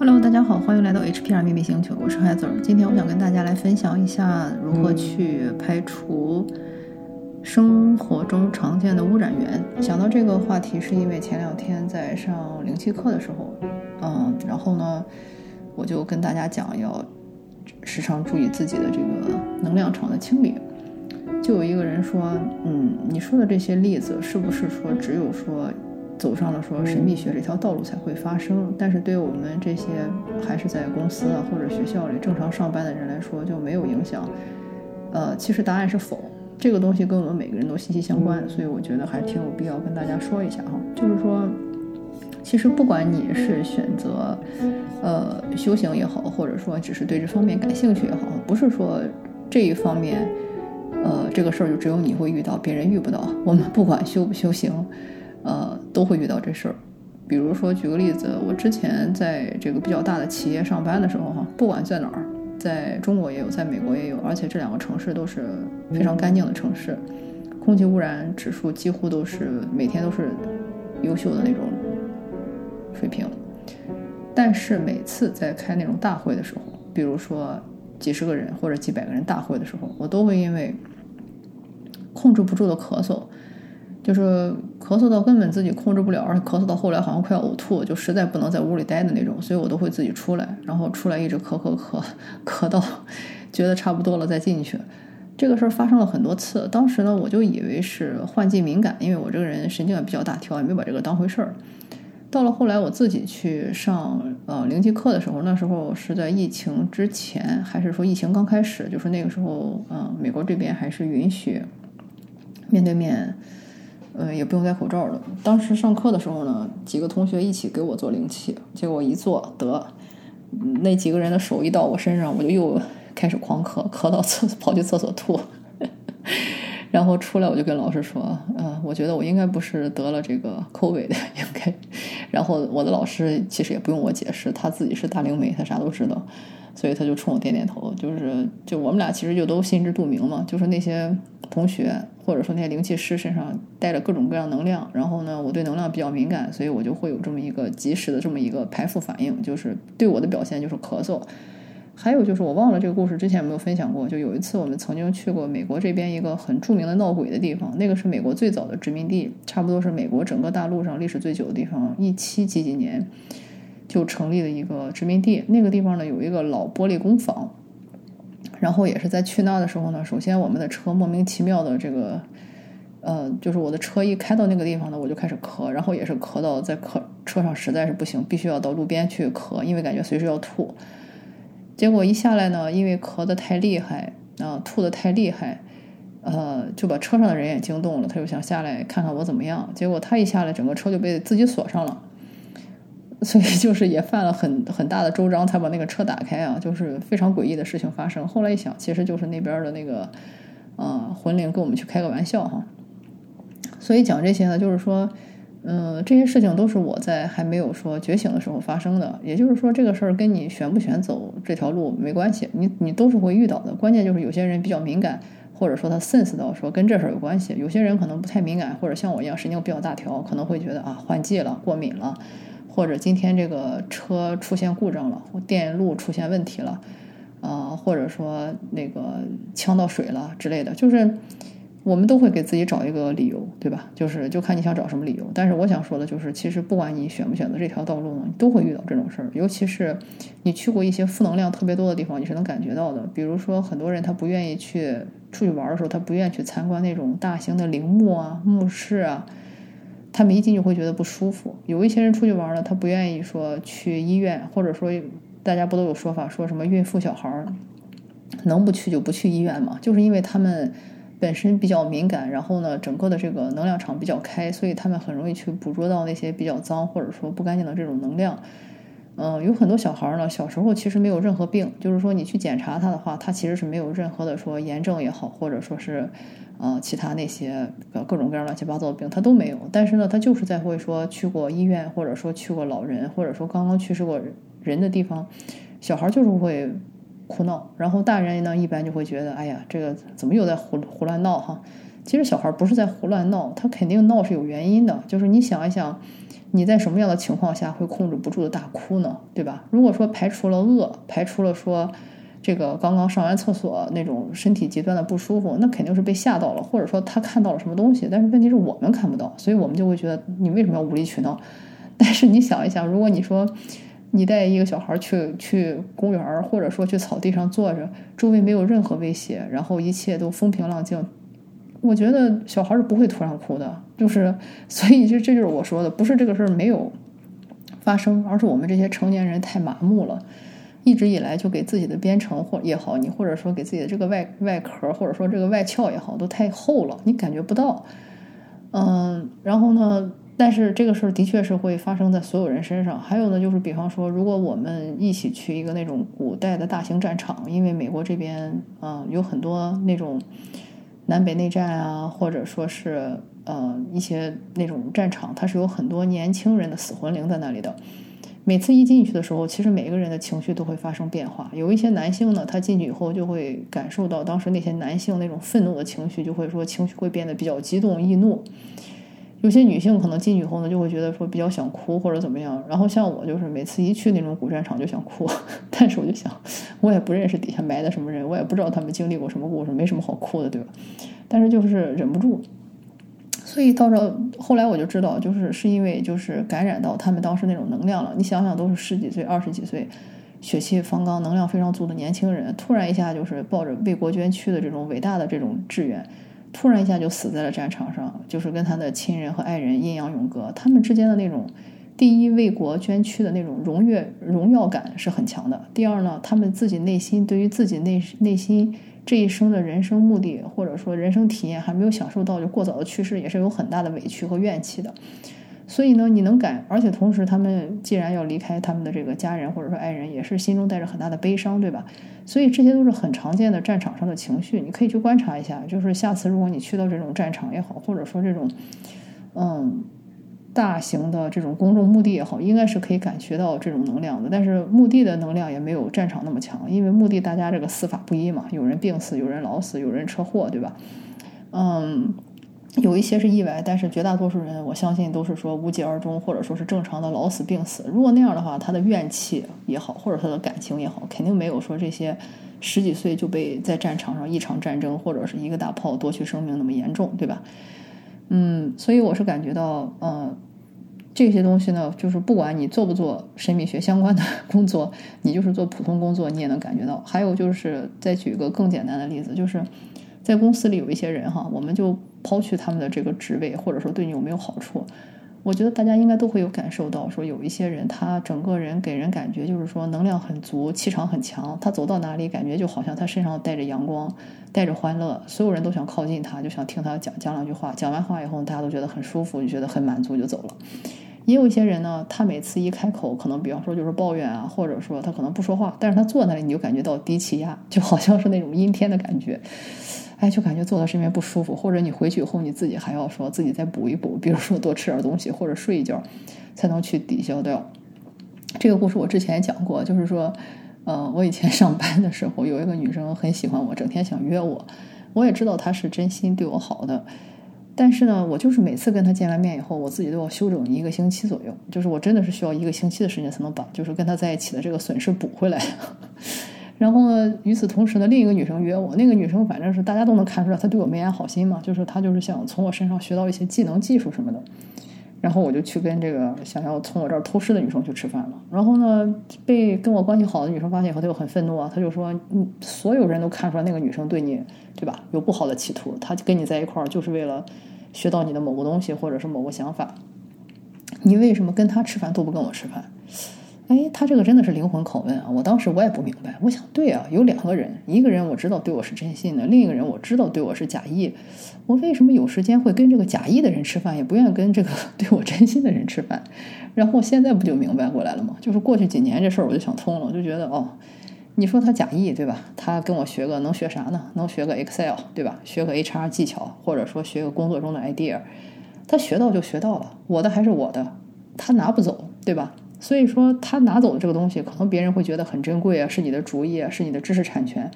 Hello，大家好，欢迎来到 HPR 秘密星球，我是海子儿。今天我想跟大家来分享一下如何去排除生活中常见的污染源。想到这个话题，是因为前两天在上灵气课的时候，嗯，然后呢，我就跟大家讲要时常注意自己的这个能量场的清理。就有一个人说，嗯，你说的这些例子是不是说只有说？走上了说神秘学这条道路才会发生，但是对于我们这些还是在公司啊或者学校里正常上班的人来说就没有影响。呃，其实答案是否，这个东西跟我们每个人都息息相关，所以我觉得还挺有必要跟大家说一下哈。就是说，其实不管你是选择呃修行也好，或者说只是对这方面感兴趣也好，不是说这一方面呃这个事儿就只有你会遇到，别人遇不到。我们不管修不修行。呃，都会遇到这事儿。比如说，举个例子，我之前在这个比较大的企业上班的时候，哈，不管在哪儿，在中国也有，在美国也有，而且这两个城市都是非常干净的城市，空气污染指数几乎都是每天都是优秀的那种水平。但是每次在开那种大会的时候，比如说几十个人或者几百个人大会的时候，我都会因为控制不住的咳嗽。就是咳嗽到根本自己控制不了，而且咳嗽到后来好像快要呕吐，就实在不能在屋里待的那种，所以我都会自己出来，然后出来一直咳咳咳，咳到觉得差不多了再进去。这个事儿发生了很多次，当时呢我就以为是换季敏感，因为我这个人神经也比较大条，也没把这个当回事儿。到了后来我自己去上呃零级课的时候，那时候是在疫情之前，还是说疫情刚开始？就是那个时候，嗯，美国这边还是允许面对面。呃，也不用戴口罩了。当时上课的时候呢，几个同学一起给我做灵气，结果一做得，那几个人的手一到我身上，我就又开始狂咳，咳到厕跑去厕所吐，然后出来我就跟老师说，呃，我觉得我应该不是得了这个 COVID 的，应该。然后我的老师其实也不用我解释，他自己是大灵媒，他啥都知道，所以他就冲我点点头，就是就我们俩其实就都心知肚明嘛，就是那些同学或者说那些灵气师身上带着各种各样能量，然后呢，我对能量比较敏感，所以我就会有这么一个及时的这么一个排复反应，就是对我的表现就是咳嗽。还有就是我忘了这个故事之前有没有分享过，就有一次我们曾经去过美国这边一个很著名的闹鬼的地方，那个是美国最早的殖民地，差不多是美国整个大陆上历史最久的地方，一七几几年就成立了一个殖民地。那个地方呢有一个老玻璃工坊，然后也是在去那的时候呢，首先我们的车莫名其妙的这个，呃，就是我的车一开到那个地方呢，我就开始咳，然后也是咳到在咳车上实在是不行，必须要到路边去咳，因为感觉随时要吐。结果一下来呢，因为咳得太厉害啊，吐得太厉害，呃，就把车上的人也惊动了。他就想下来看看我怎么样。结果他一下来，整个车就被自己锁上了，所以就是也犯了很很大的周章才把那个车打开啊，就是非常诡异的事情发生。后来一想，其实就是那边的那个啊魂灵跟我们去开个玩笑哈。所以讲这些呢，就是说。嗯，这些事情都是我在还没有说觉醒的时候发生的。也就是说，这个事儿跟你选不选走这条路没关系，你你都是会遇到的。关键就是有些人比较敏感，或者说他 sense 到说跟这事儿有关系。有些人可能不太敏感，或者像我一样神经比较大条，可能会觉得啊换季了，过敏了，或者今天这个车出现故障了，电路出现问题了，啊，或者说那个呛到水了之类的，就是。我们都会给自己找一个理由，对吧？就是就看你想找什么理由。但是我想说的就是，其实不管你选不选择这条道路呢，你都会遇到这种事儿。尤其是你去过一些负能量特别多的地方，你是能感觉到的。比如说，很多人他不愿意去出去玩的时候，他不愿意去参观那种大型的陵墓啊、墓室啊，他们一进就会觉得不舒服。有一些人出去玩了，他不愿意说去医院，或者说大家不都有说法，说什么孕妇小孩儿能不去就不去医院嘛？就是因为他们。本身比较敏感，然后呢，整个的这个能量场比较开，所以他们很容易去捕捉到那些比较脏或者说不干净的这种能量。嗯，有很多小孩呢，小时候其实没有任何病，就是说你去检查他的话，他其实是没有任何的说炎症也好，或者说是呃其他那些各种各样乱七八糟的病，他都没有。但是呢，他就是在会说去过医院，或者说去过老人，或者说刚刚去世过人的地方，小孩就是会。哭闹，然后大人呢一般就会觉得，哎呀，这个怎么又在胡胡乱闹哈？其实小孩不是在胡乱闹，他肯定闹是有原因的。就是你想一想，你在什么样的情况下会控制不住的大哭呢？对吧？如果说排除了饿，排除了说这个刚刚上完厕所那种身体极端的不舒服，那肯定是被吓到了，或者说他看到了什么东西。但是问题是我们看不到，所以我们就会觉得你为什么要无理取闹？但是你想一想，如果你说你带一个小孩去去公园，或者说去草地上坐着，周围没有任何威胁，然后一切都风平浪静。我觉得小孩是不会突然哭的，就是所以就这就是我说的，不是这个事儿没有发生，而是我们这些成年人太麻木了，一直以来就给自己的编程或也好，你或者说给自己的这个外外壳或者说这个外壳也好，都太厚了，你感觉不到。嗯，然后呢，但是这个事儿的确是会发生在所有人身上。还有呢，就是比方说，如果我们一起去一个那种古代的大型战场，因为美国这边啊有很多那种。南北内战啊，或者说是呃一些那种战场，它是有很多年轻人的死魂灵在那里的。每次一进去的时候，其实每个人的情绪都会发生变化。有一些男性呢，他进去以后就会感受到当时那些男性那种愤怒的情绪，就会说情绪会变得比较激动易怒。有些女性可能进去后呢，就会觉得说比较想哭或者怎么样。然后像我就是每次一去那种古战场就想哭，但是我就想，我也不认识底下埋的什么人，我也不知道他们经历过什么故事，没什么好哭的，对吧？但是就是忍不住，所以到这后来我就知道，就是是因为就是感染到他们当时那种能量了。你想想，都是十几岁、二十几岁，血气方刚、能量非常足的年轻人，突然一下就是抱着为国捐躯的这种伟大的这种志愿。突然一下就死在了战场上，就是跟他的亲人和爱人阴阳永隔。他们之间的那种第一为国捐躯的那种荣誉荣耀感是很强的。第二呢，他们自己内心对于自己内内心这一生的人生目的或者说人生体验还没有享受到，就过早的去世，也是有很大的委屈和怨气的。所以呢，你能感，而且同时，他们既然要离开他们的这个家人或者说爱人，也是心中带着很大的悲伤，对吧？所以这些都是很常见的战场上的情绪，你可以去观察一下。就是下次如果你去到这种战场也好，或者说这种嗯大型的这种公众墓地也好，应该是可以感觉到这种能量的。但是墓地的能量也没有战场那么强，因为墓地大家这个死法不一嘛，有人病死，有人老死，有人车祸，对吧？嗯。有一些是意外，但是绝大多数人，我相信都是说无疾而终，或者说是正常的老死病死。如果那样的话，他的怨气也好，或者他的感情也好，肯定没有说这些十几岁就被在战场上一场战争或者是一个大炮夺去生命那么严重，对吧？嗯，所以我是感觉到，呃，这些东西呢，就是不管你做不做神秘学相关的 工作，你就是做普通工作，你也能感觉到。还有就是再举一个更简单的例子，就是在公司里有一些人哈，我们就。抛去他们的这个职位，或者说对你有没有好处，我觉得大家应该都会有感受到，说有一些人他整个人给人感觉就是说能量很足，气场很强，他走到哪里感觉就好像他身上带着阳光，带着欢乐，所有人都想靠近他，就想听他讲讲两句话，讲完话以后大家都觉得很舒服，就觉得很满足就走了。也有一些人呢，他每次一开口，可能比方说就是抱怨啊，或者说他可能不说话，但是他坐那里你就感觉到低气压，就好像是那种阴天的感觉。哎，就感觉坐在身边不舒服，或者你回去以后你自己还要说自己再补一补，比如说多吃点东西或者睡一觉，才能去抵消掉。这个故事我之前也讲过，就是说，呃，我以前 上班的时候有一个女生很喜欢我，整天想约我，我也知道她是真心对我好的，但是呢，我就是每次跟他见完面以后，我自己都要休整一个星期左右，就是我真的是需要一个星期的时间才能把就是跟他在一起的这个损失补回来。然后呢？与此同时呢，另一个女生约我，那个女生反正是大家都能看出来，她对我没安好心嘛，就是她就是想从我身上学到一些技能、技术什么的。然后我就去跟这个想要从我这儿偷师的女生去吃饭了。然后呢，被跟我关系好的女生发现以后，她就很愤怒啊，她就说：“嗯，所有人都看出来那个女生对你，对吧？有不好的企图，她跟你在一块儿就是为了学到你的某个东西或者是某个想法。你为什么跟她吃饭都不跟我吃饭？”哎，他这个真的是灵魂拷问啊！我当时我也不明白，我想，对啊，有两个人，一个人我知道对我是真心的，另一个人我知道对我是假意，我为什么有时间会跟这个假意的人吃饭，也不愿意跟这个 对我真心的人吃饭？然后现在不就明白过来了吗？就是过去几年这事儿我就想通了，我就觉得哦，你说他假意对吧？他跟我学个能学啥呢？能学个 Excel 对吧？学个 HR 技巧，或者说学个工作中的 idea，他学到就学到了，我的还是我的，他拿不走对吧？所以说，他拿走的这个东西，可能别人会觉得很珍贵啊，是你的主意啊，是你的知识产权。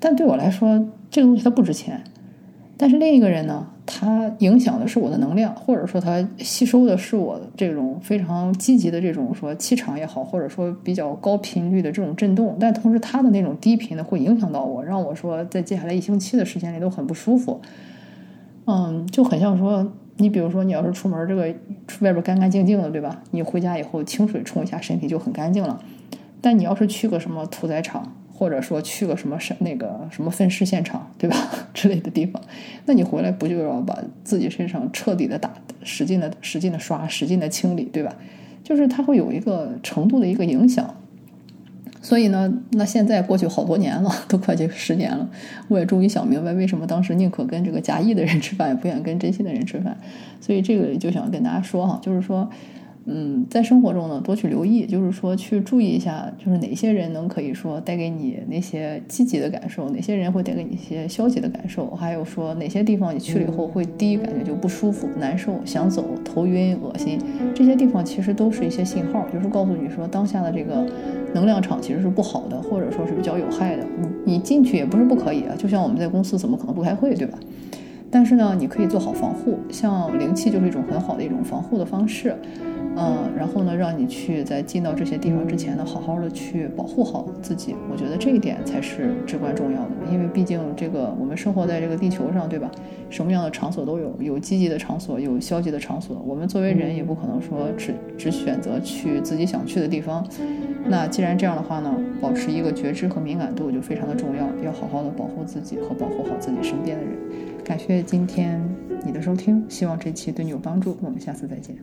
但对我来说，这个东西它不值钱。但是另一个人呢，他影响的是我的能量，或者说他吸收的是我这种非常积极的这种说气场也好，或者说比较高频率的这种震动。但同时他的那种低频的会影响到我，让我说在接下来一星期的时间里都很不舒服。嗯，就很像说，你比如说你要是出门这个外边干干净净的，对吧？你回家以后清水冲一下身体就很干净了。但你要是去个什么屠宰场，或者说去个什么什那个什么分尸现场，对吧？之类的地方，那你回来不就要把自己身上彻底的打、使劲的、使劲的刷、使劲的清理，对吧？就是它会有一个程度的一个影响。所以呢，那现在过去好多年了，都快这十年了，我也终于想明白，为什么当时宁可跟这个假意的人吃饭，也不愿跟真心的人吃饭。所以这个就想跟大家说哈，就是说。嗯，在生活中呢，多去留意，就是说去注意一下，就是哪些人能可以说带给你那些积极的感受，哪些人会带给你一些消极的感受，还有说哪些地方你去了以后会第一感觉就不舒服、难受、想走、头晕、恶心，这些地方其实都是一些信号，就是告诉你说当下的这个能量场其实是不好的，或者说是比较有害的。你你进去也不是不可以啊，就像我们在公司怎么可能不开会，对吧？但是呢，你可以做好防护，像灵气就是一种很好的一种防护的方式。嗯，然后呢，让你去在进到这些地方之前呢，好好的去保护好自己。我觉得这一点才是至关重要的，因为毕竟这个我们生活在这个地球上，对吧？什么样的场所都有，有积极的场所，有消极的场所。我们作为人，也不可能说只只选择去自己想去的地方。那既然这样的话呢，保持一个觉知和敏感度就非常的重要，要好好的保护自己和保护好自己身边的人。感谢今天你的收听，希望这期对你有帮助。我们下次再见。